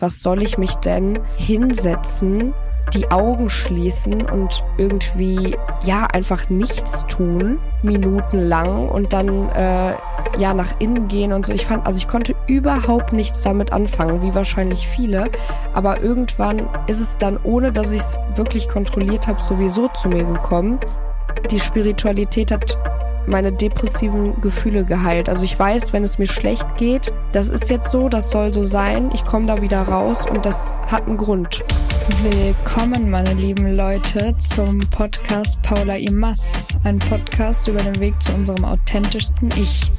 was soll ich mich denn hinsetzen, die Augen schließen und irgendwie ja einfach nichts tun, minutenlang und dann äh, ja nach innen gehen und so. Ich fand, also ich konnte überhaupt nichts damit anfangen, wie wahrscheinlich viele. Aber irgendwann ist es dann, ohne dass ich es wirklich kontrolliert habe, sowieso zu mir gekommen. Die Spiritualität hat meine depressiven Gefühle geheilt. Also ich weiß, wenn es mir schlecht geht, das ist jetzt so, das soll so sein, ich komme da wieder raus und das hat einen Grund. Willkommen, meine lieben Leute, zum Podcast Paula Imas, ein Podcast über den Weg zu unserem authentischsten Ich.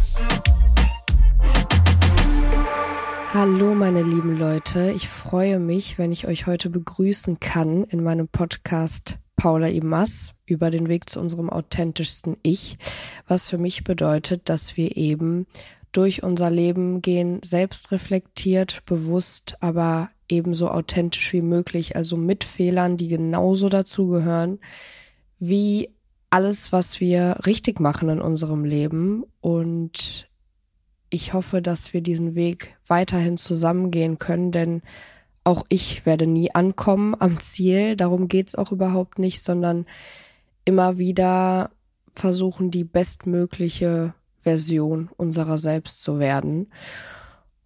Hallo, meine lieben Leute, ich freue mich, wenn ich euch heute begrüßen kann in meinem Podcast Paula Imas über den Weg zu unserem authentischsten Ich, was für mich bedeutet, dass wir eben durch unser Leben gehen, selbst reflektiert, bewusst, aber ebenso authentisch wie möglich, also mit Fehlern, die genauso dazugehören, wie alles, was wir richtig machen in unserem Leben. Und ich hoffe, dass wir diesen Weg weiterhin zusammengehen können, denn auch ich werde nie ankommen am Ziel, darum geht's auch überhaupt nicht, sondern immer wieder versuchen, die bestmögliche Version unserer selbst zu werden.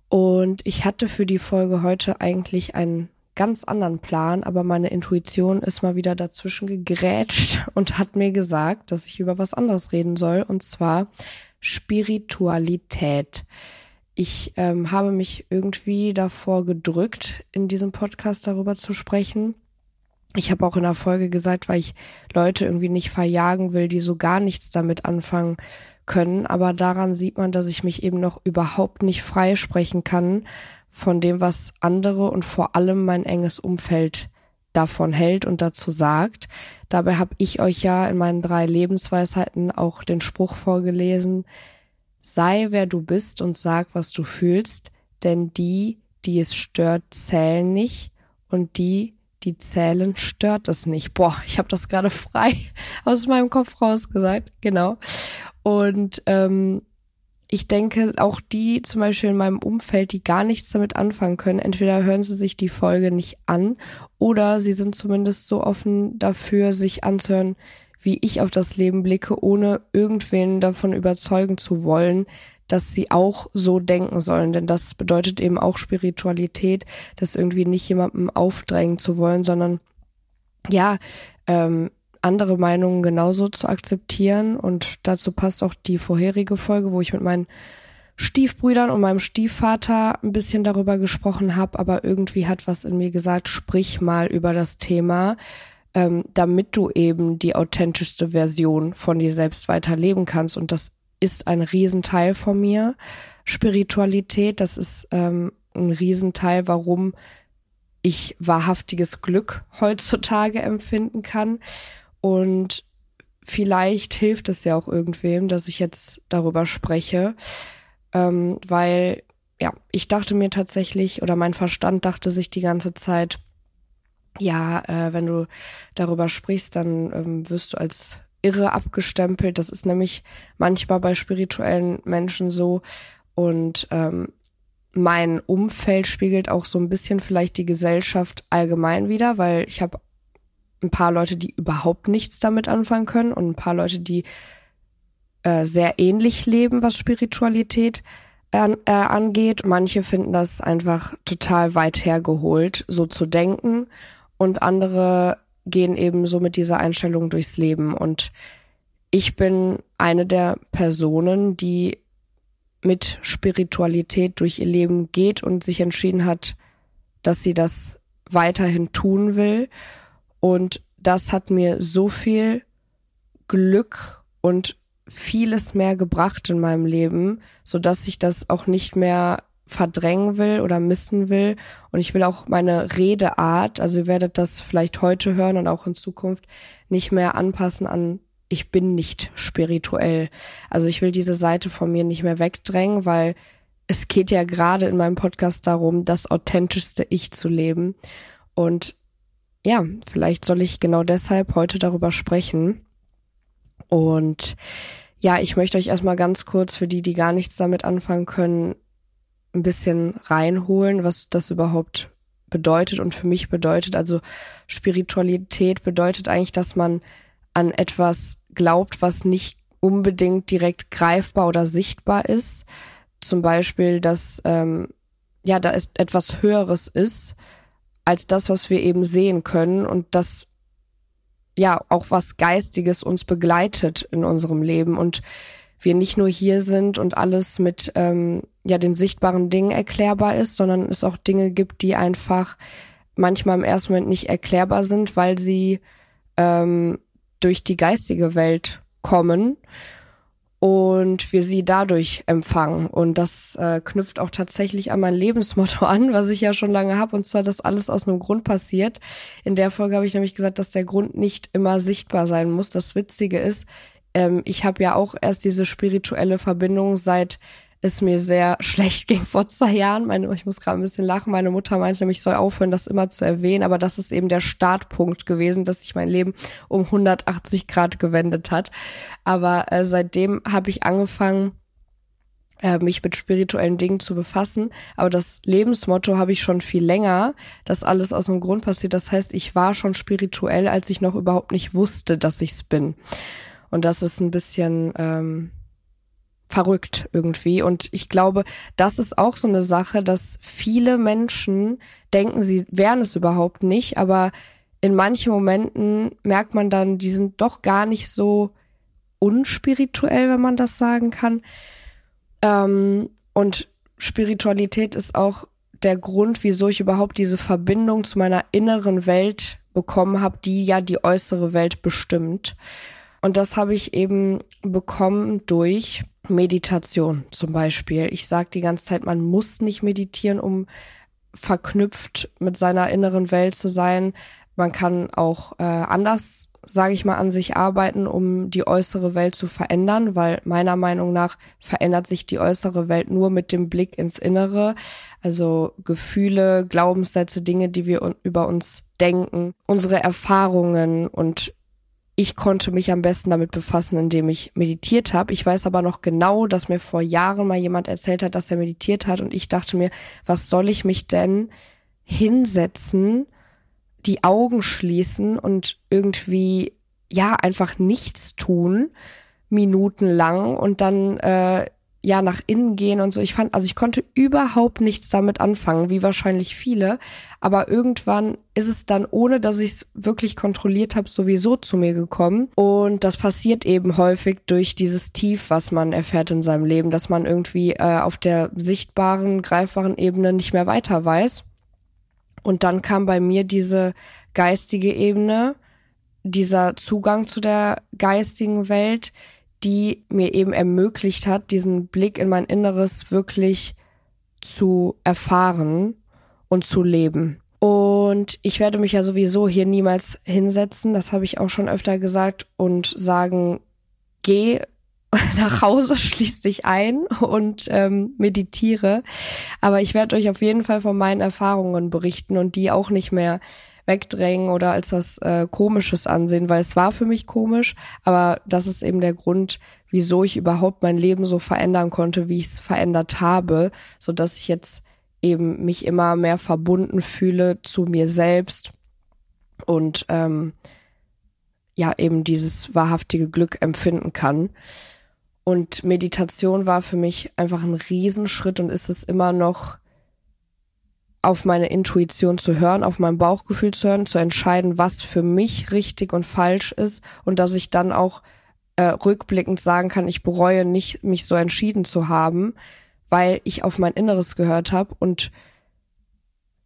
Und ich hatte für die Folge heute eigentlich einen ganz anderen Plan, aber meine Intuition ist mal wieder dazwischen gegrätscht und hat mir gesagt, dass ich über was anderes reden soll, und zwar Spiritualität. Ich ähm, habe mich irgendwie davor gedrückt, in diesem Podcast darüber zu sprechen. Ich habe auch in der Folge gesagt, weil ich Leute irgendwie nicht verjagen will, die so gar nichts damit anfangen können. Aber daran sieht man, dass ich mich eben noch überhaupt nicht freisprechen kann von dem, was andere und vor allem mein enges Umfeld davon hält und dazu sagt. Dabei habe ich euch ja in meinen drei Lebensweisheiten auch den Spruch vorgelesen, Sei wer du bist und sag, was du fühlst, denn die, die es stört, zählen nicht und die, die zählen, stört es nicht. Boah, ich habe das gerade frei aus meinem Kopf rausgesagt, genau. Und ähm, ich denke, auch die zum Beispiel in meinem Umfeld, die gar nichts damit anfangen können, entweder hören sie sich die Folge nicht an oder sie sind zumindest so offen dafür, sich anzuhören, wie ich auf das Leben blicke, ohne irgendwen davon überzeugen zu wollen, dass sie auch so denken sollen. Denn das bedeutet eben auch Spiritualität, das irgendwie nicht jemandem aufdrängen zu wollen, sondern ja, ähm, andere Meinungen genauso zu akzeptieren. Und dazu passt auch die vorherige Folge, wo ich mit meinen Stiefbrüdern und meinem Stiefvater ein bisschen darüber gesprochen habe, aber irgendwie hat was in mir gesagt, sprich mal über das Thema ähm, damit du eben die authentischste Version von dir selbst weiterleben kannst. Und das ist ein Riesenteil von mir. Spiritualität, das ist ähm, ein Riesenteil, warum ich wahrhaftiges Glück heutzutage empfinden kann. Und vielleicht hilft es ja auch irgendwem, dass ich jetzt darüber spreche, ähm, weil ja, ich dachte mir tatsächlich oder mein Verstand dachte sich die ganze Zeit, ja, äh, wenn du darüber sprichst, dann ähm, wirst du als irre abgestempelt. Das ist nämlich manchmal bei spirituellen Menschen so. Und ähm, mein Umfeld spiegelt auch so ein bisschen vielleicht die Gesellschaft allgemein wieder, weil ich habe ein paar Leute, die überhaupt nichts damit anfangen können und ein paar Leute, die äh, sehr ähnlich leben, was Spiritualität äh, angeht. Manche finden das einfach total weit hergeholt, so zu denken und andere gehen eben so mit dieser Einstellung durchs Leben. Und ich bin eine der Personen, die mit Spiritualität durch ihr Leben geht und sich entschieden hat, dass sie das weiterhin tun will. Und das hat mir so viel Glück und vieles mehr gebracht in meinem Leben, so dass ich das auch nicht mehr verdrängen will oder missen will. Und ich will auch meine Redeart, also ihr werdet das vielleicht heute hören und auch in Zukunft, nicht mehr anpassen an ich bin nicht spirituell. Also ich will diese Seite von mir nicht mehr wegdrängen, weil es geht ja gerade in meinem Podcast darum, das authentischste Ich zu leben. Und ja, vielleicht soll ich genau deshalb heute darüber sprechen. Und ja, ich möchte euch erstmal ganz kurz für die, die gar nichts damit anfangen können, ein bisschen reinholen, was das überhaupt bedeutet und für mich bedeutet. Also Spiritualität bedeutet eigentlich, dass man an etwas glaubt, was nicht unbedingt direkt greifbar oder sichtbar ist. Zum Beispiel, dass ähm, ja da ist etwas Höheres ist als das, was wir eben sehen können und das ja auch was Geistiges uns begleitet in unserem Leben und wir nicht nur hier sind und alles mit ähm, ja den sichtbaren Dingen erklärbar ist, sondern es auch Dinge gibt, die einfach manchmal im ersten Moment nicht erklärbar sind, weil sie ähm, durch die geistige Welt kommen und wir sie dadurch empfangen. Und das äh, knüpft auch tatsächlich an mein Lebensmotto an, was ich ja schon lange habe, und zwar, dass alles aus einem Grund passiert. In der Folge habe ich nämlich gesagt, dass der Grund nicht immer sichtbar sein muss. Das Witzige ist, ähm, ich habe ja auch erst diese spirituelle Verbindung seit es mir sehr schlecht ging vor zwei Jahren. Meine, ich muss gerade ein bisschen lachen. Meine Mutter meinte nämlich, ich soll aufhören, das immer zu erwähnen. Aber das ist eben der Startpunkt gewesen, dass sich mein Leben um 180 Grad gewendet hat. Aber äh, seitdem habe ich angefangen, äh, mich mit spirituellen Dingen zu befassen. Aber das Lebensmotto habe ich schon viel länger, dass alles aus einem Grund passiert. Das heißt, ich war schon spirituell, als ich noch überhaupt nicht wusste, dass ich es bin. Und das ist ein bisschen ähm, verrückt irgendwie. Und ich glaube, das ist auch so eine Sache, dass viele Menschen denken, sie wären es überhaupt nicht, aber in manchen Momenten merkt man dann, die sind doch gar nicht so unspirituell, wenn man das sagen kann. Ähm, und Spiritualität ist auch der Grund, wieso ich überhaupt diese Verbindung zu meiner inneren Welt bekommen habe, die ja die äußere Welt bestimmt. Und das habe ich eben bekommen durch Meditation zum Beispiel. Ich sage die ganze Zeit, man muss nicht meditieren, um verknüpft mit seiner inneren Welt zu sein. Man kann auch äh, anders, sage ich mal, an sich arbeiten, um die äußere Welt zu verändern, weil meiner Meinung nach verändert sich die äußere Welt nur mit dem Blick ins Innere. Also Gefühle, Glaubenssätze, Dinge, die wir über uns denken, unsere Erfahrungen und ich konnte mich am besten damit befassen, indem ich meditiert habe. Ich weiß aber noch genau, dass mir vor Jahren mal jemand erzählt hat, dass er meditiert hat und ich dachte mir, was soll ich mich denn hinsetzen, die Augen schließen und irgendwie ja einfach nichts tun, minutenlang und dann äh, ja nach innen gehen und so. Ich fand, also ich konnte überhaupt nichts damit anfangen, wie wahrscheinlich viele. Aber irgendwann ist es dann, ohne dass ich es wirklich kontrolliert habe, sowieso zu mir gekommen. Und das passiert eben häufig durch dieses Tief, was man erfährt in seinem Leben, dass man irgendwie äh, auf der sichtbaren, greifbaren Ebene nicht mehr weiter weiß. Und dann kam bei mir diese geistige Ebene, dieser Zugang zu der geistigen Welt, die mir eben ermöglicht hat, diesen Blick in mein Inneres wirklich zu erfahren und zu leben. Und ich werde mich ja sowieso hier niemals hinsetzen, das habe ich auch schon öfter gesagt, und sagen, geh nach Hause, schließ dich ein und ähm, meditiere. Aber ich werde euch auf jeden Fall von meinen Erfahrungen berichten und die auch nicht mehr wegdrängen oder als was äh, Komisches ansehen, weil es war für mich komisch, aber das ist eben der Grund, wieso ich überhaupt mein Leben so verändern konnte, wie ich es verändert habe, so dass ich jetzt eben mich immer mehr verbunden fühle zu mir selbst und ähm, ja eben dieses wahrhaftige Glück empfinden kann. Und Meditation war für mich einfach ein Riesenschritt und ist es immer noch auf meine Intuition zu hören, auf mein Bauchgefühl zu hören, zu entscheiden, was für mich richtig und falsch ist und dass ich dann auch äh, rückblickend sagen kann, ich bereue nicht, mich so entschieden zu haben, weil ich auf mein Inneres gehört habe und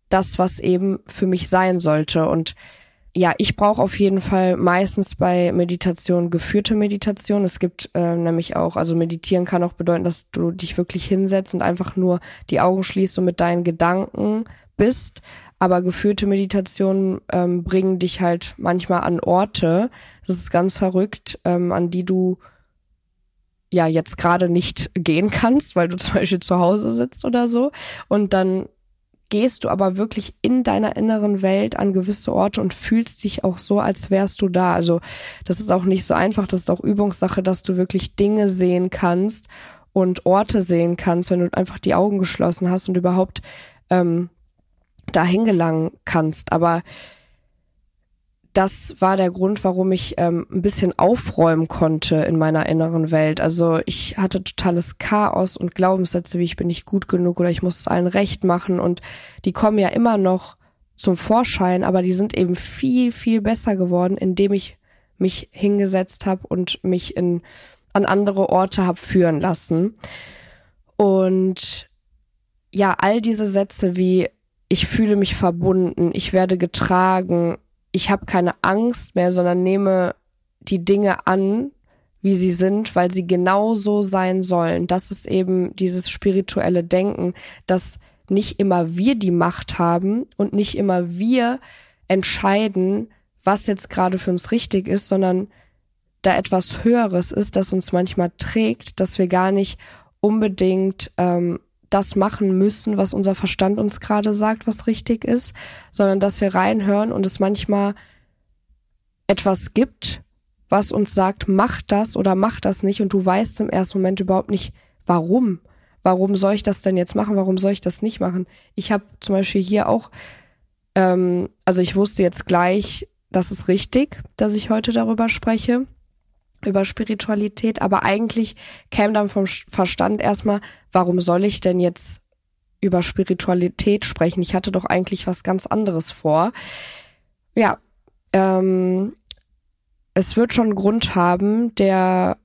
das, was eben für mich sein sollte. Und ja, ich brauche auf jeden Fall meistens bei Meditation geführte Meditation. Es gibt äh, nämlich auch, also meditieren kann auch bedeuten, dass du dich wirklich hinsetzt und einfach nur die Augen schließt und mit deinen Gedanken bist. Aber geführte Meditationen ähm, bringen dich halt manchmal an Orte, das ist ganz verrückt, ähm, an die du ja jetzt gerade nicht gehen kannst, weil du zum Beispiel zu Hause sitzt oder so. Und dann gehst du aber wirklich in deiner inneren Welt an gewisse Orte und fühlst dich auch so, als wärst du da. Also das ist auch nicht so einfach, das ist auch Übungssache, dass du wirklich Dinge sehen kannst und Orte sehen kannst, wenn du einfach die Augen geschlossen hast und überhaupt ähm, dahin gelangen kannst. Aber das war der Grund, warum ich ähm, ein bisschen aufräumen konnte in meiner inneren Welt. Also ich hatte totales Chaos und Glaubenssätze, wie ich bin nicht gut genug oder ich muss es allen recht machen und die kommen ja immer noch zum Vorschein, aber die sind eben viel, viel besser geworden, indem ich mich hingesetzt habe und mich in an andere Orte habe führen lassen. Und ja, all diese Sätze wie ich fühle mich verbunden, ich werde getragen, ich habe keine Angst mehr, sondern nehme die Dinge an, wie sie sind, weil sie genau so sein sollen. Das ist eben dieses spirituelle Denken, dass nicht immer wir die Macht haben und nicht immer wir entscheiden, was jetzt gerade für uns richtig ist, sondern da etwas Höheres ist, das uns manchmal trägt, dass wir gar nicht unbedingt ähm, das machen müssen, was unser Verstand uns gerade sagt, was richtig ist, sondern dass wir reinhören und es manchmal etwas gibt, was uns sagt, mach das oder mach das nicht und du weißt im ersten Moment überhaupt nicht, warum. Warum soll ich das denn jetzt machen? Warum soll ich das nicht machen? Ich habe zum Beispiel hier auch, ähm, also ich wusste jetzt gleich, das ist richtig, dass ich heute darüber spreche über Spiritualität, aber eigentlich käme dann vom Verstand erstmal, warum soll ich denn jetzt über Spiritualität sprechen? Ich hatte doch eigentlich was ganz anderes vor. Ja, ähm, es wird schon einen Grund haben, der,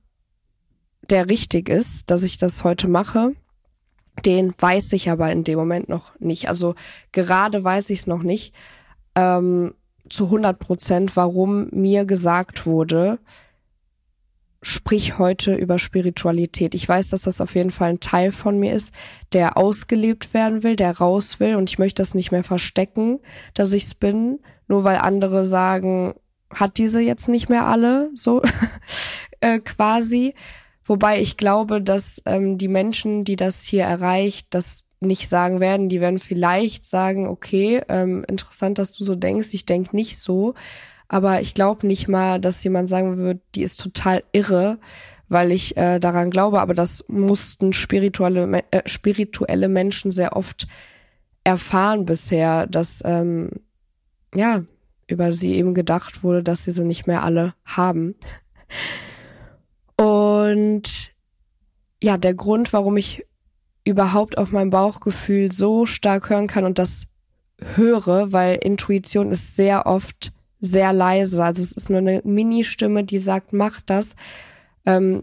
der richtig ist, dass ich das heute mache. Den weiß ich aber in dem Moment noch nicht. Also gerade weiß ich es noch nicht ähm, zu 100 Prozent, warum mir gesagt wurde, sprich heute über Spiritualität. Ich weiß, dass das auf jeden Fall ein Teil von mir ist, der ausgelebt werden will, der raus will und ich möchte das nicht mehr verstecken, dass ich's bin, nur weil andere sagen, hat diese jetzt nicht mehr alle, so äh, quasi. Wobei ich glaube, dass ähm, die Menschen, die das hier erreicht, das nicht sagen werden. Die werden vielleicht sagen, okay, ähm, interessant, dass du so denkst, ich denk nicht so. Aber ich glaube nicht mal, dass jemand sagen wird, die ist total irre, weil ich äh, daran glaube. Aber das mussten spirituelle, äh, spirituelle Menschen sehr oft erfahren bisher, dass ähm, ja über sie eben gedacht wurde, dass sie sie nicht mehr alle haben. Und ja, der Grund, warum ich überhaupt auf mein Bauchgefühl so stark hören kann und das höre, weil Intuition ist sehr oft sehr leise. Also es ist nur eine Mini-Stimme, die sagt, mach das. Ähm,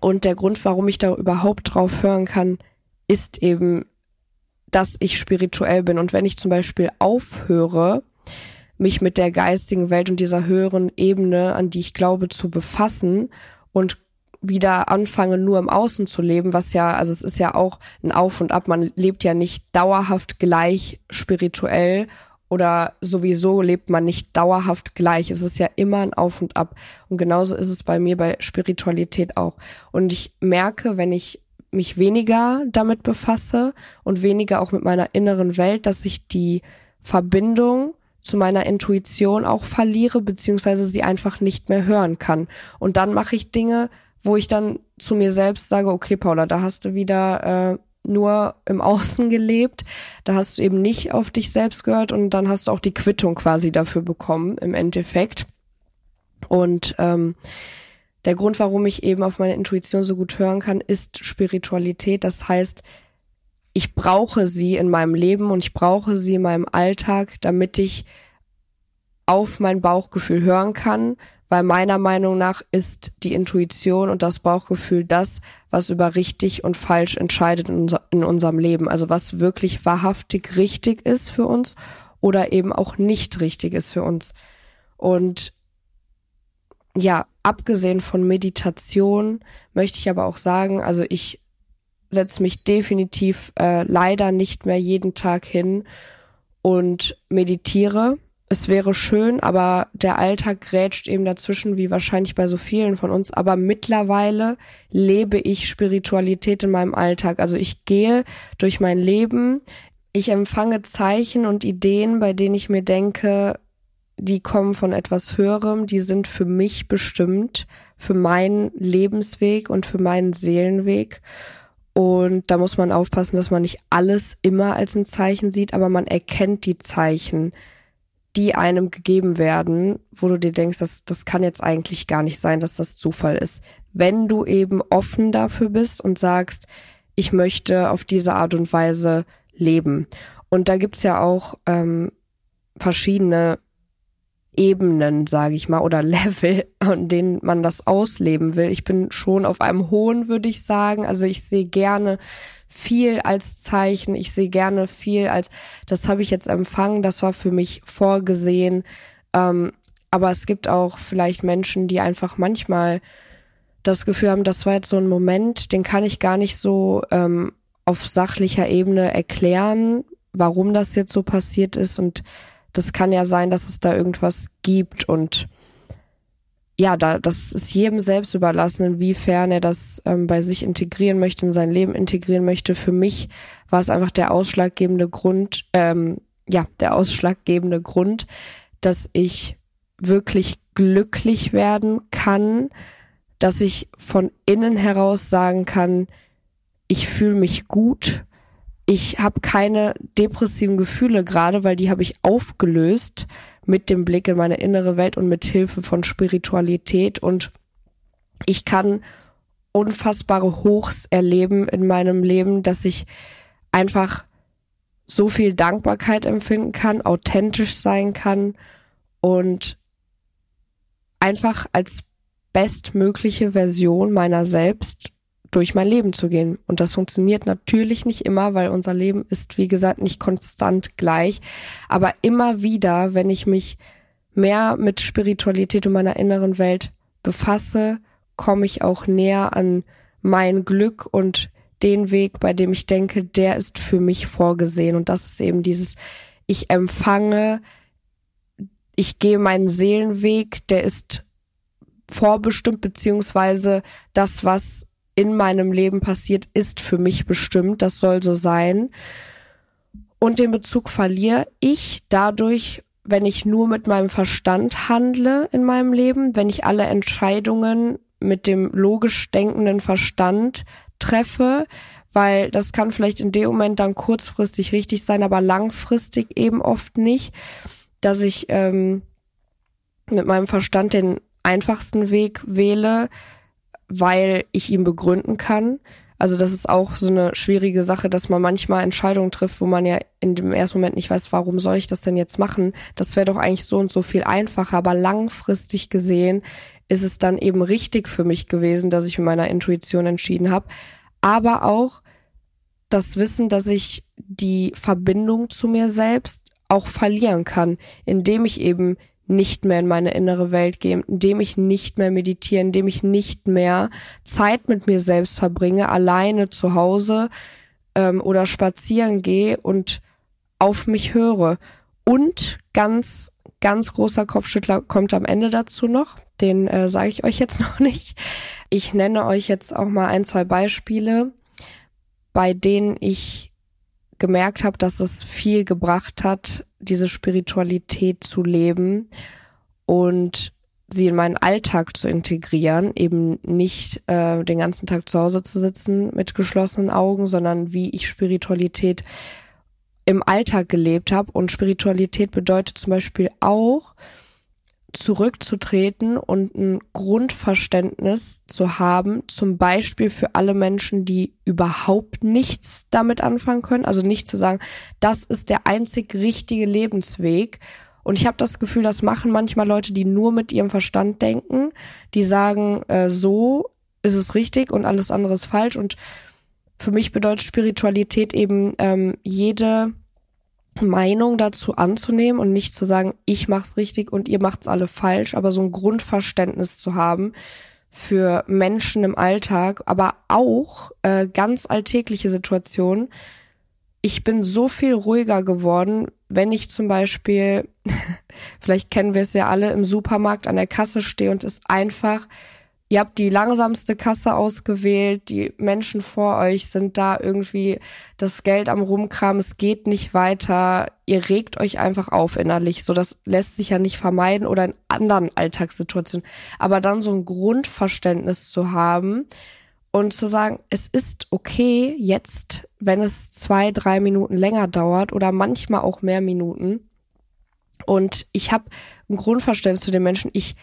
und der Grund, warum ich da überhaupt drauf hören kann, ist eben, dass ich spirituell bin. Und wenn ich zum Beispiel aufhöre, mich mit der geistigen Welt und dieser höheren Ebene, an die ich glaube, zu befassen und wieder anfange, nur im Außen zu leben, was ja, also es ist ja auch ein Auf und Ab. Man lebt ja nicht dauerhaft gleich spirituell oder sowieso lebt man nicht dauerhaft gleich. Es ist ja immer ein Auf und Ab. Und genauso ist es bei mir bei Spiritualität auch. Und ich merke, wenn ich mich weniger damit befasse und weniger auch mit meiner inneren Welt, dass ich die Verbindung zu meiner Intuition auch verliere, beziehungsweise sie einfach nicht mehr hören kann. Und dann mache ich Dinge, wo ich dann zu mir selbst sage, okay, Paula, da hast du wieder äh, nur im Außen gelebt. Da hast du eben nicht auf dich selbst gehört und dann hast du auch die Quittung quasi dafür bekommen im Endeffekt. Und ähm, der Grund, warum ich eben auf meine Intuition so gut hören kann, ist Spiritualität. Das heißt, ich brauche sie in meinem Leben und ich brauche sie in meinem Alltag, damit ich auf mein Bauchgefühl hören kann, weil meiner Meinung nach ist die Intuition und das Bauchgefühl das, was über richtig und falsch entscheidet in, unser, in unserem Leben. Also was wirklich wahrhaftig richtig ist für uns oder eben auch nicht richtig ist für uns. Und ja, abgesehen von Meditation möchte ich aber auch sagen, also ich setze mich definitiv äh, leider nicht mehr jeden Tag hin und meditiere es wäre schön, aber der Alltag grätscht eben dazwischen, wie wahrscheinlich bei so vielen von uns. Aber mittlerweile lebe ich Spiritualität in meinem Alltag. Also ich gehe durch mein Leben, ich empfange Zeichen und Ideen, bei denen ich mir denke, die kommen von etwas Höherem, die sind für mich bestimmt, für meinen Lebensweg und für meinen Seelenweg. Und da muss man aufpassen, dass man nicht alles immer als ein Zeichen sieht, aber man erkennt die Zeichen, die einem gegeben werden, wo du dir denkst, das, das kann jetzt eigentlich gar nicht sein, dass das Zufall ist. Wenn du eben offen dafür bist und sagst, ich möchte auf diese Art und Weise leben. Und da gibt's ja auch ähm, verschiedene Ebenen, sage ich mal, oder Level, an denen man das ausleben will. Ich bin schon auf einem hohen, würde ich sagen. Also ich sehe gerne viel als Zeichen. Ich sehe gerne viel als, das habe ich jetzt empfangen, das war für mich vorgesehen. Ähm, aber es gibt auch vielleicht Menschen, die einfach manchmal das Gefühl haben, das war jetzt so ein Moment, den kann ich gar nicht so ähm, auf sachlicher Ebene erklären, warum das jetzt so passiert ist und das kann ja sein, dass es da irgendwas gibt und ja, da, das ist jedem selbst überlassen, inwiefern er das ähm, bei sich integrieren möchte, in sein Leben integrieren möchte. Für mich war es einfach der ausschlaggebende Grund, ähm, ja, der ausschlaggebende Grund, dass ich wirklich glücklich werden kann, dass ich von innen heraus sagen kann, ich fühle mich gut, ich habe keine depressiven Gefühle gerade, weil die habe ich aufgelöst mit dem Blick in meine innere Welt und mit Hilfe von Spiritualität. Und ich kann unfassbare Hochs erleben in meinem Leben, dass ich einfach so viel Dankbarkeit empfinden kann, authentisch sein kann und einfach als bestmögliche Version meiner selbst durch mein Leben zu gehen. Und das funktioniert natürlich nicht immer, weil unser Leben ist, wie gesagt, nicht konstant gleich. Aber immer wieder, wenn ich mich mehr mit Spiritualität und meiner inneren Welt befasse, komme ich auch näher an mein Glück und den Weg, bei dem ich denke, der ist für mich vorgesehen. Und das ist eben dieses, ich empfange, ich gehe meinen Seelenweg, der ist vorbestimmt, beziehungsweise das, was in meinem Leben passiert, ist für mich bestimmt. Das soll so sein. Und den Bezug verliere ich dadurch, wenn ich nur mit meinem Verstand handle in meinem Leben, wenn ich alle Entscheidungen mit dem logisch denkenden Verstand treffe, weil das kann vielleicht in dem Moment dann kurzfristig richtig sein, aber langfristig eben oft nicht, dass ich ähm, mit meinem Verstand den einfachsten Weg wähle, weil ich ihn begründen kann. Also das ist auch so eine schwierige Sache, dass man manchmal Entscheidungen trifft, wo man ja in dem ersten Moment nicht weiß, warum soll ich das denn jetzt machen? Das wäre doch eigentlich so und so viel einfacher, aber langfristig gesehen ist es dann eben richtig für mich gewesen, dass ich mit meiner Intuition entschieden habe. Aber auch das Wissen, dass ich die Verbindung zu mir selbst auch verlieren kann, indem ich eben nicht mehr in meine innere Welt gehe, indem ich nicht mehr meditiere, indem ich nicht mehr Zeit mit mir selbst verbringe, alleine zu Hause ähm, oder spazieren gehe und auf mich höre. Und ganz, ganz großer Kopfschüttler kommt am Ende dazu noch. Den äh, sage ich euch jetzt noch nicht. Ich nenne euch jetzt auch mal ein, zwei Beispiele, bei denen ich gemerkt habe, dass es viel gebracht hat, diese Spiritualität zu leben und sie in meinen Alltag zu integrieren, eben nicht äh, den ganzen Tag zu Hause zu sitzen mit geschlossenen Augen, sondern wie ich Spiritualität im Alltag gelebt habe. Und Spiritualität bedeutet zum Beispiel auch, zurückzutreten und ein Grundverständnis zu haben, zum Beispiel für alle Menschen, die überhaupt nichts damit anfangen können. Also nicht zu sagen, das ist der einzig richtige Lebensweg. Und ich habe das Gefühl, das machen manchmal Leute, die nur mit ihrem Verstand denken, die sagen, äh, so ist es richtig und alles andere ist falsch. Und für mich bedeutet Spiritualität eben ähm, jede Meinung dazu anzunehmen und nicht zu sagen, ich mach's richtig und ihr macht's alle falsch, aber so ein Grundverständnis zu haben für Menschen im Alltag, aber auch äh, ganz alltägliche Situationen. Ich bin so viel ruhiger geworden, wenn ich zum Beispiel, vielleicht kennen wir es ja alle, im Supermarkt an der Kasse stehe und es einfach Ihr habt die langsamste Kasse ausgewählt, die Menschen vor euch sind da irgendwie das Geld am Rumkram, es geht nicht weiter. Ihr regt euch einfach auf innerlich. So, das lässt sich ja nicht vermeiden oder in anderen Alltagssituationen. Aber dann so ein Grundverständnis zu haben und zu sagen, es ist okay jetzt, wenn es zwei, drei Minuten länger dauert oder manchmal auch mehr Minuten. Und ich habe ein Grundverständnis zu den Menschen. Ich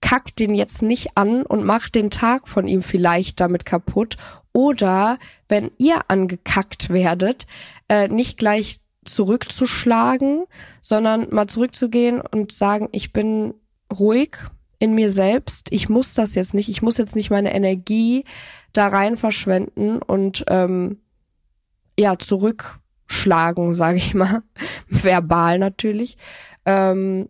kack den jetzt nicht an und mach den Tag von ihm vielleicht damit kaputt. Oder wenn ihr angekackt werdet, äh, nicht gleich zurückzuschlagen, sondern mal zurückzugehen und sagen, ich bin ruhig in mir selbst. Ich muss das jetzt nicht. Ich muss jetzt nicht meine Energie da rein verschwenden und ähm, ja zurückschlagen, sage ich mal, verbal natürlich, ähm,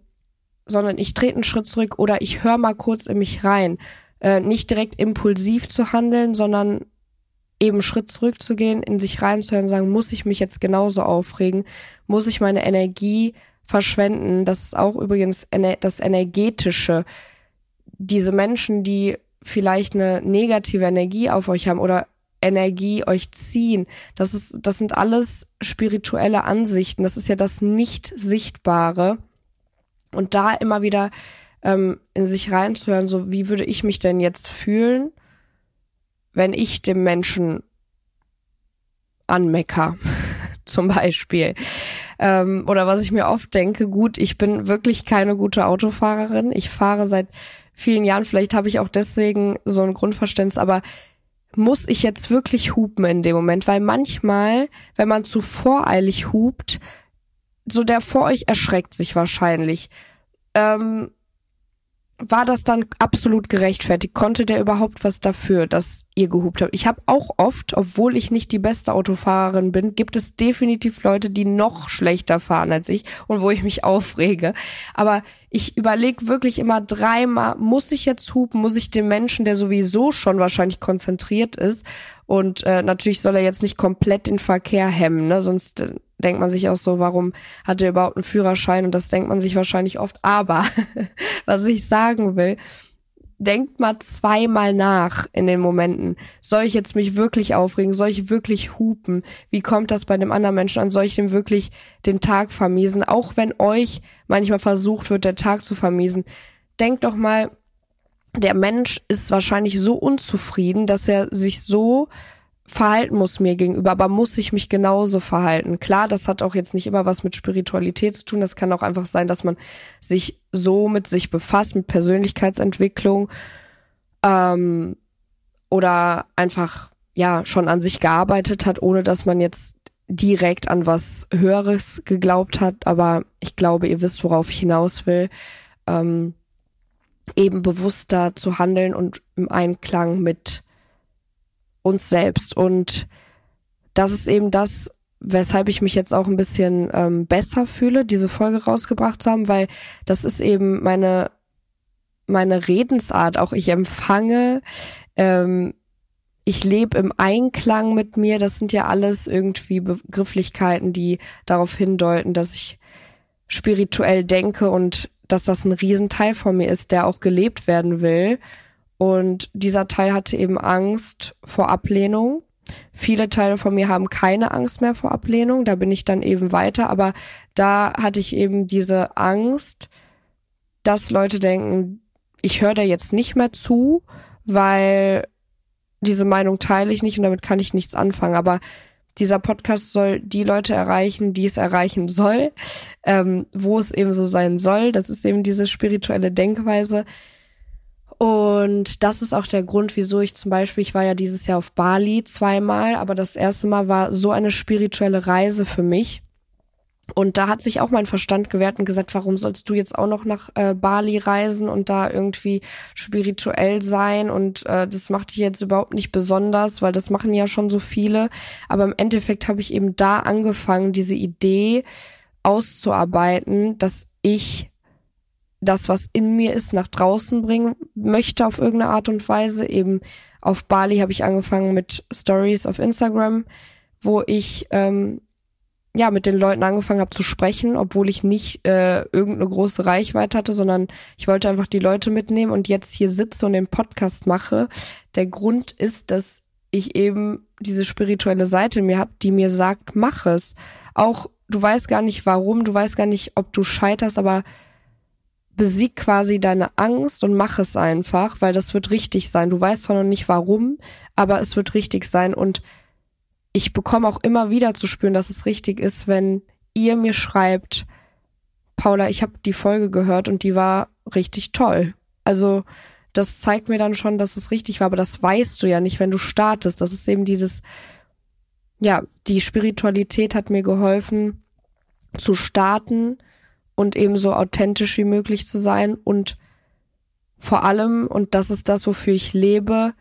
sondern ich trete einen Schritt zurück oder ich höre mal kurz in mich rein. Äh, nicht direkt impulsiv zu handeln, sondern eben Schritt zurückzugehen, in sich reinzuhören, sagen, muss ich mich jetzt genauso aufregen? Muss ich meine Energie verschwenden? Das ist auch übrigens das Energetische. Diese Menschen, die vielleicht eine negative Energie auf euch haben oder Energie euch ziehen. Das ist, das sind alles spirituelle Ansichten. Das ist ja das nicht Sichtbare. Und da immer wieder ähm, in sich reinzuhören, so wie würde ich mich denn jetzt fühlen, wenn ich dem Menschen anmecker, zum Beispiel. Ähm, oder was ich mir oft denke, gut, ich bin wirklich keine gute Autofahrerin. Ich fahre seit vielen Jahren, vielleicht habe ich auch deswegen so ein Grundverständnis, aber muss ich jetzt wirklich hupen in dem Moment? Weil manchmal, wenn man zu voreilig hupt, so der vor euch erschreckt sich wahrscheinlich. Ähm, war das dann absolut gerechtfertigt? Konnte der überhaupt was dafür, dass ihr gehupt habt? Ich habe auch oft, obwohl ich nicht die beste Autofahrerin bin, gibt es definitiv Leute, die noch schlechter fahren als ich und wo ich mich aufrege. Aber ich überlege wirklich immer dreimal, muss ich jetzt hupen? Muss ich dem Menschen, der sowieso schon wahrscheinlich konzentriert ist und äh, natürlich soll er jetzt nicht komplett den Verkehr hemmen, ne? sonst äh, denkt man sich auch so, warum hat er überhaupt einen Führerschein? Und das denkt man sich wahrscheinlich oft. Aber was ich sagen will, denkt mal zweimal nach in den Momenten. Soll ich jetzt mich wirklich aufregen? Soll ich wirklich hupen? Wie kommt das bei dem anderen Menschen an? Soll ich dem wirklich den Tag vermiesen? Auch wenn euch manchmal versucht wird, der Tag zu vermiesen. Denkt doch mal, der Mensch ist wahrscheinlich so unzufrieden, dass er sich so verhalten muss mir gegenüber, aber muss ich mich genauso verhalten. Klar, das hat auch jetzt nicht immer was mit Spiritualität zu tun. Das kann auch einfach sein, dass man sich so mit sich befasst, mit Persönlichkeitsentwicklung ähm, oder einfach ja schon an sich gearbeitet hat, ohne dass man jetzt direkt an was Höheres geglaubt hat. Aber ich glaube, ihr wisst, worauf ich hinaus will. Ähm, eben bewusster zu handeln und im Einklang mit uns selbst. Und das ist eben das, weshalb ich mich jetzt auch ein bisschen ähm, besser fühle, diese Folge rausgebracht zu haben, weil das ist eben meine meine Redensart. Auch ich empfange, ähm, ich lebe im Einklang mit mir. Das sind ja alles irgendwie Begrifflichkeiten, die darauf hindeuten, dass ich spirituell denke und dass das ein Riesenteil von mir ist, der auch gelebt werden will. Und dieser Teil hatte eben Angst vor Ablehnung. Viele Teile von mir haben keine Angst mehr vor Ablehnung. Da bin ich dann eben weiter. Aber da hatte ich eben diese Angst, dass Leute denken, ich höre da jetzt nicht mehr zu, weil diese Meinung teile ich nicht und damit kann ich nichts anfangen. Aber dieser Podcast soll die Leute erreichen, die es erreichen soll, ähm, wo es eben so sein soll. Das ist eben diese spirituelle Denkweise. Und das ist auch der Grund, wieso ich zum Beispiel, ich war ja dieses Jahr auf Bali zweimal, aber das erste Mal war so eine spirituelle Reise für mich. Und da hat sich auch mein Verstand gewehrt und gesagt, warum sollst du jetzt auch noch nach äh, Bali reisen und da irgendwie spirituell sein? Und äh, das macht dich jetzt überhaupt nicht besonders, weil das machen ja schon so viele. Aber im Endeffekt habe ich eben da angefangen, diese Idee auszuarbeiten, dass ich das, was in mir ist, nach draußen bringen möchte auf irgendeine Art und Weise. Eben auf Bali habe ich angefangen mit Stories auf Instagram, wo ich ähm, ja mit den Leuten angefangen habe zu sprechen, obwohl ich nicht äh, irgendeine große Reichweite hatte, sondern ich wollte einfach die Leute mitnehmen und jetzt hier sitze und den Podcast mache. Der Grund ist, dass ich eben diese spirituelle Seite in mir habe, die mir sagt, mach es. Auch du weißt gar nicht warum, du weißt gar nicht, ob du scheiterst, aber besieg quasi deine Angst und mach es einfach, weil das wird richtig sein. Du weißt zwar noch nicht warum, aber es wird richtig sein und ich bekomme auch immer wieder zu spüren, dass es richtig ist, wenn ihr mir schreibt, Paula, ich habe die Folge gehört und die war richtig toll. Also das zeigt mir dann schon, dass es richtig war, aber das weißt du ja nicht, wenn du startest. Das ist eben dieses, ja, die Spiritualität hat mir geholfen zu starten und eben so authentisch wie möglich zu sein und vor allem, und das ist das, wofür ich lebe,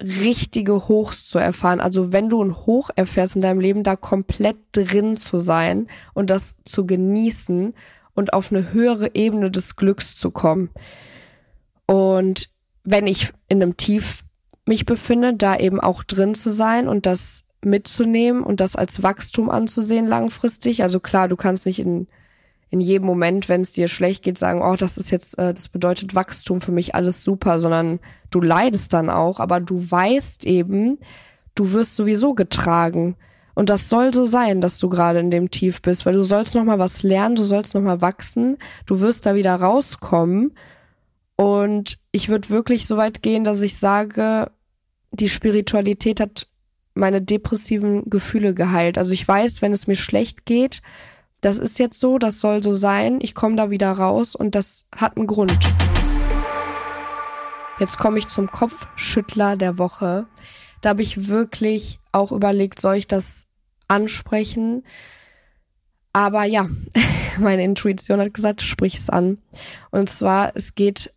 richtige Hochs zu erfahren. Also wenn du ein Hoch erfährst in deinem Leben, da komplett drin zu sein und das zu genießen und auf eine höhere Ebene des Glücks zu kommen. Und wenn ich in einem Tief mich befinde, da eben auch drin zu sein und das mitzunehmen und das als Wachstum anzusehen langfristig. Also klar, du kannst nicht in in jedem Moment, wenn es dir schlecht geht, sagen, oh, das ist jetzt, äh, das bedeutet Wachstum für mich, alles super, sondern du leidest dann auch, aber du weißt eben, du wirst sowieso getragen. Und das soll so sein, dass du gerade in dem Tief bist, weil du sollst noch mal was lernen, du sollst noch mal wachsen, du wirst da wieder rauskommen. Und ich würde wirklich so weit gehen, dass ich sage, die Spiritualität hat meine depressiven Gefühle geheilt. Also ich weiß, wenn es mir schlecht geht, das ist jetzt so, das soll so sein, ich komme da wieder raus und das hat einen Grund. Jetzt komme ich zum Kopfschüttler der Woche. Da habe ich wirklich auch überlegt, soll ich das ansprechen? Aber ja, meine Intuition hat gesagt, sprich es an. Und zwar, es geht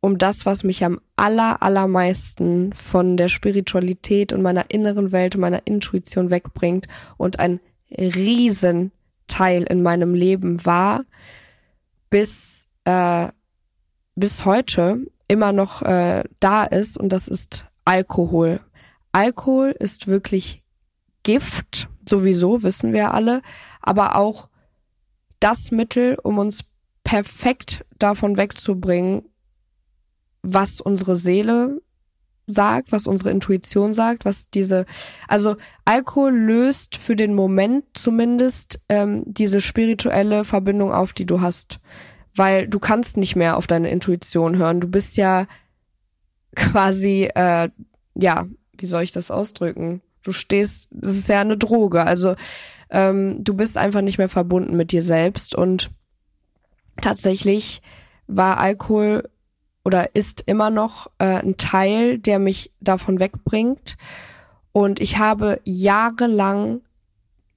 um das, was mich am aller, allermeisten von der Spiritualität und meiner inneren Welt und meiner Intuition wegbringt und ein riesen Teil in meinem Leben war, bis, äh, bis heute immer noch äh, da ist und das ist Alkohol. Alkohol ist wirklich Gift, sowieso, wissen wir alle, aber auch das Mittel, um uns perfekt davon wegzubringen, was unsere Seele sagt, was unsere Intuition sagt, was diese, also Alkohol löst für den Moment zumindest ähm, diese spirituelle Verbindung auf, die du hast, weil du kannst nicht mehr auf deine Intuition hören. Du bist ja quasi, äh, ja, wie soll ich das ausdrücken? Du stehst, das ist ja eine Droge, also ähm, du bist einfach nicht mehr verbunden mit dir selbst und tatsächlich war Alkohol oder ist immer noch äh, ein Teil, der mich davon wegbringt. Und ich habe jahrelang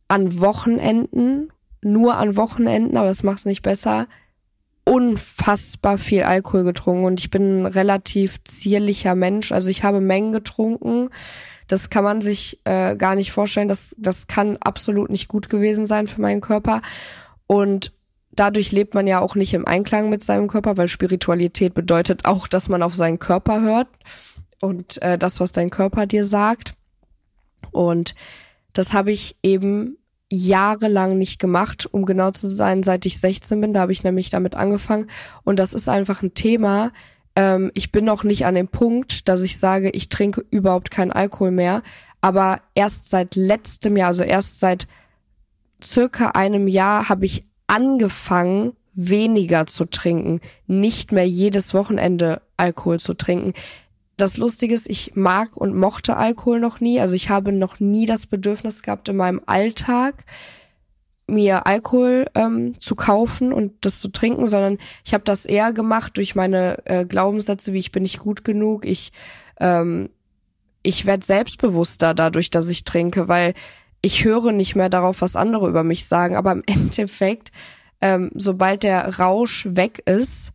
an Wochenenden, nur an Wochenenden, aber das macht es nicht besser, unfassbar viel Alkohol getrunken und ich bin ein relativ zierlicher Mensch. Also ich habe Mengen getrunken. Das kann man sich äh, gar nicht vorstellen. Das, das kann absolut nicht gut gewesen sein für meinen Körper. Und dadurch lebt man ja auch nicht im Einklang mit seinem Körper, weil Spiritualität bedeutet auch, dass man auf seinen Körper hört und äh, das, was dein Körper dir sagt. Und das habe ich eben jahrelang nicht gemacht, um genau zu sein, seit ich 16 bin. Da habe ich nämlich damit angefangen. Und das ist einfach ein Thema. Ähm, ich bin noch nicht an dem Punkt, dass ich sage, ich trinke überhaupt keinen Alkohol mehr. Aber erst seit letztem Jahr, also erst seit circa einem Jahr, habe ich angefangen, weniger zu trinken, nicht mehr jedes Wochenende Alkohol zu trinken. Das Lustige ist, ich mag und mochte Alkohol noch nie. Also ich habe noch nie das Bedürfnis gehabt, in meinem Alltag mir Alkohol ähm, zu kaufen und das zu trinken, sondern ich habe das eher gemacht durch meine äh, Glaubenssätze, wie ich bin nicht gut genug, ich ähm, ich werde selbstbewusster dadurch, dass ich trinke, weil ich höre nicht mehr darauf, was andere über mich sagen, aber im Endeffekt, ähm, sobald der Rausch weg ist,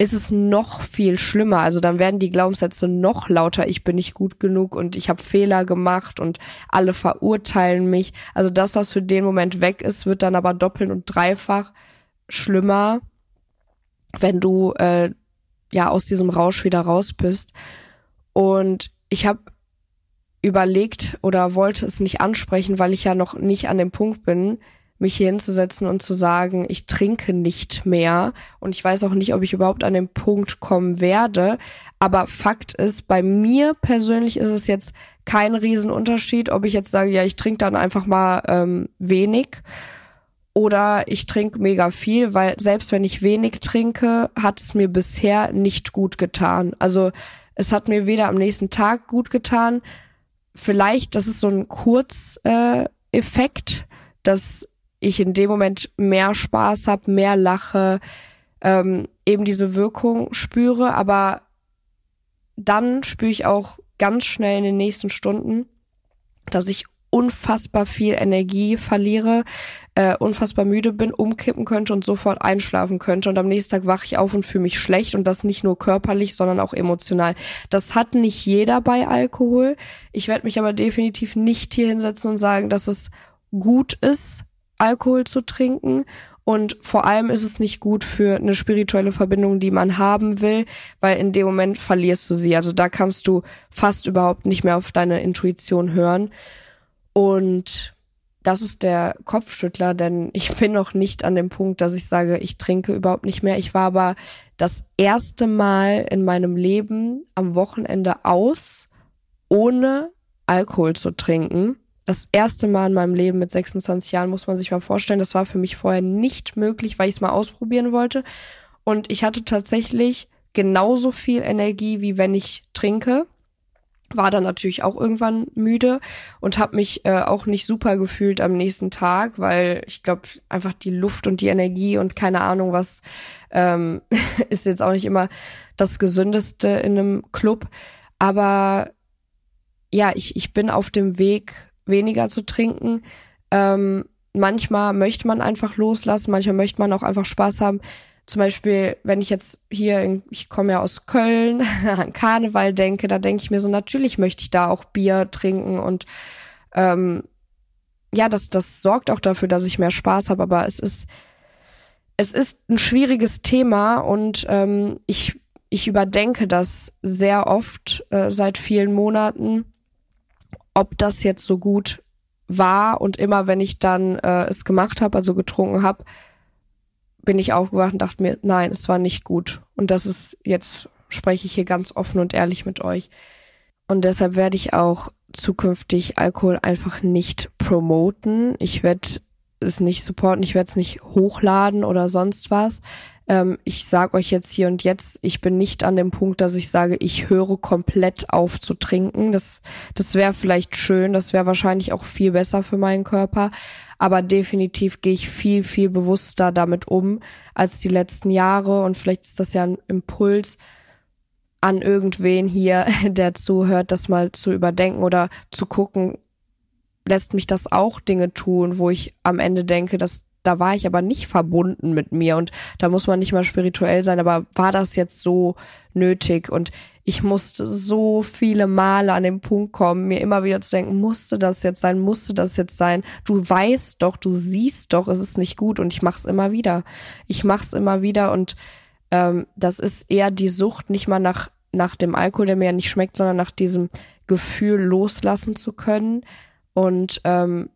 ist es noch viel schlimmer. Also dann werden die Glaubenssätze noch lauter. Ich bin nicht gut genug und ich habe Fehler gemacht und alle verurteilen mich. Also das, was für den Moment weg ist, wird dann aber doppelt und dreifach schlimmer, wenn du äh, ja aus diesem Rausch wieder raus bist. Und ich habe überlegt oder wollte es nicht ansprechen, weil ich ja noch nicht an dem Punkt bin, mich hier hinzusetzen und zu sagen, ich trinke nicht mehr und ich weiß auch nicht, ob ich überhaupt an den Punkt kommen werde. Aber Fakt ist, bei mir persönlich ist es jetzt kein Riesenunterschied, ob ich jetzt sage, ja, ich trinke dann einfach mal ähm, wenig oder ich trinke mega viel, weil selbst wenn ich wenig trinke, hat es mir bisher nicht gut getan. Also es hat mir weder am nächsten Tag gut getan, vielleicht, das ist so ein Kurzeffekt, dass ich in dem Moment mehr Spaß habe, mehr lache, ähm, eben diese Wirkung spüre, aber dann spüre ich auch ganz schnell in den nächsten Stunden, dass ich unfassbar viel Energie verliere, äh, unfassbar müde bin, umkippen könnte und sofort einschlafen könnte. Und am nächsten Tag wache ich auf und fühle mich schlecht und das nicht nur körperlich, sondern auch emotional. Das hat nicht jeder bei Alkohol. Ich werde mich aber definitiv nicht hier hinsetzen und sagen, dass es gut ist, Alkohol zu trinken. Und vor allem ist es nicht gut für eine spirituelle Verbindung, die man haben will, weil in dem Moment verlierst du sie. Also da kannst du fast überhaupt nicht mehr auf deine Intuition hören. Und das ist der Kopfschüttler, denn ich bin noch nicht an dem Punkt, dass ich sage, ich trinke überhaupt nicht mehr. Ich war aber das erste Mal in meinem Leben am Wochenende aus, ohne Alkohol zu trinken. Das erste Mal in meinem Leben mit 26 Jahren muss man sich mal vorstellen. Das war für mich vorher nicht möglich, weil ich es mal ausprobieren wollte. Und ich hatte tatsächlich genauso viel Energie, wie wenn ich trinke war dann natürlich auch irgendwann müde und habe mich äh, auch nicht super gefühlt am nächsten Tag, weil ich glaube einfach die Luft und die Energie und keine Ahnung was ähm, ist jetzt auch nicht immer das gesündeste in einem Club, aber ja, ich ich bin auf dem Weg weniger zu trinken. Ähm, manchmal möchte man einfach loslassen, manchmal möchte man auch einfach Spaß haben zum Beispiel, wenn ich jetzt hier, in, ich komme ja aus Köln, an Karneval denke, da denke ich mir so, natürlich möchte ich da auch Bier trinken und ähm, ja, das, das sorgt auch dafür, dass ich mehr Spaß habe, aber es ist, es ist ein schwieriges Thema und ähm, ich, ich überdenke das sehr oft äh, seit vielen Monaten, ob das jetzt so gut war und immer wenn ich dann äh, es gemacht habe, also getrunken habe, bin ich aufgewacht und dachte mir, nein, es war nicht gut. Und das ist, jetzt spreche ich hier ganz offen und ehrlich mit euch. Und deshalb werde ich auch zukünftig Alkohol einfach nicht promoten. Ich werde es nicht supporten, ich werde es nicht hochladen oder sonst was. Ähm, ich sage euch jetzt hier und jetzt, ich bin nicht an dem Punkt, dass ich sage, ich höre komplett auf zu trinken. Das, das wäre vielleicht schön, das wäre wahrscheinlich auch viel besser für meinen Körper aber definitiv gehe ich viel, viel bewusster damit um als die letzten Jahre und vielleicht ist das ja ein Impuls an irgendwen hier, der zuhört, das mal zu überdenken oder zu gucken, lässt mich das auch Dinge tun, wo ich am Ende denke, dass da war ich aber nicht verbunden mit mir und da muss man nicht mal spirituell sein, aber war das jetzt so nötig und ich musste so viele Male an den Punkt kommen, mir immer wieder zu denken, musste das jetzt sein, musste das jetzt sein. Du weißt doch, du siehst doch, es ist nicht gut und ich mach's immer wieder. Ich mach's immer wieder und ähm, das ist eher die Sucht, nicht mal nach nach dem Alkohol, der mir ja nicht schmeckt, sondern nach diesem Gefühl loslassen zu können und ähm,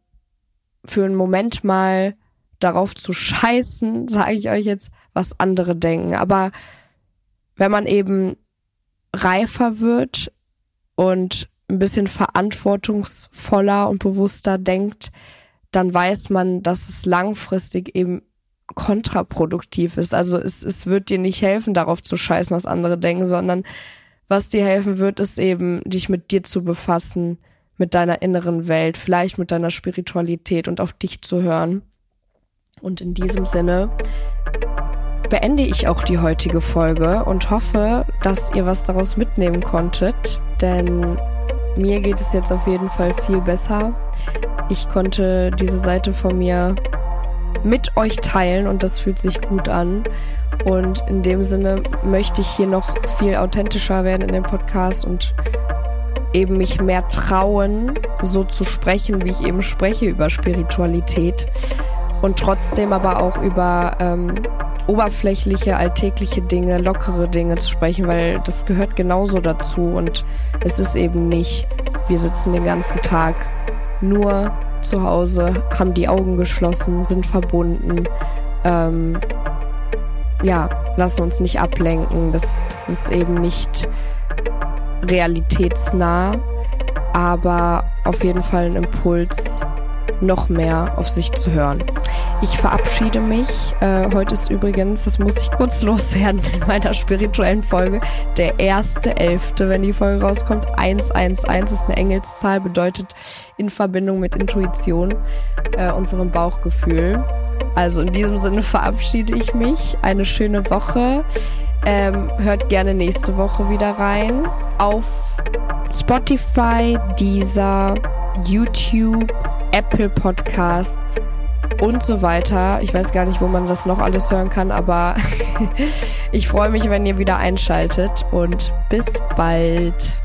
für einen Moment mal darauf zu scheißen, sage ich euch jetzt, was andere denken. Aber wenn man eben reifer wird und ein bisschen verantwortungsvoller und bewusster denkt, dann weiß man, dass es langfristig eben kontraproduktiv ist. Also es, es wird dir nicht helfen, darauf zu scheißen, was andere denken, sondern was dir helfen wird, ist eben, dich mit dir zu befassen, mit deiner inneren Welt, vielleicht mit deiner Spiritualität und auf dich zu hören. Und in diesem Sinne beende ich auch die heutige Folge und hoffe, dass ihr was daraus mitnehmen konntet, denn mir geht es jetzt auf jeden Fall viel besser. Ich konnte diese Seite von mir mit euch teilen und das fühlt sich gut an. Und in dem Sinne möchte ich hier noch viel authentischer werden in dem Podcast und eben mich mehr trauen, so zu sprechen, wie ich eben spreche über Spiritualität und trotzdem aber auch über ähm, oberflächliche, alltägliche Dinge, lockere Dinge zu sprechen, weil das gehört genauso dazu. Und es ist eben nicht, wir sitzen den ganzen Tag nur zu Hause, haben die Augen geschlossen, sind verbunden, ähm, ja, lassen uns nicht ablenken, das, das ist eben nicht realitätsnah, aber auf jeden Fall ein Impuls, noch mehr auf sich zu hören. Ich verabschiede mich. Äh, heute ist übrigens, das muss ich kurz loswerden in meiner spirituellen Folge, der erste Elfte, wenn die Folge rauskommt. 111 ist eine Engelszahl, bedeutet in Verbindung mit Intuition, äh, unserem Bauchgefühl. Also in diesem Sinne verabschiede ich mich. Eine schöne Woche. Ähm, hört gerne nächste Woche wieder rein. Auf Spotify, Deezer, YouTube, Apple Podcasts und so weiter. Ich weiß gar nicht, wo man das noch alles hören kann, aber ich freue mich, wenn ihr wieder einschaltet und bis bald.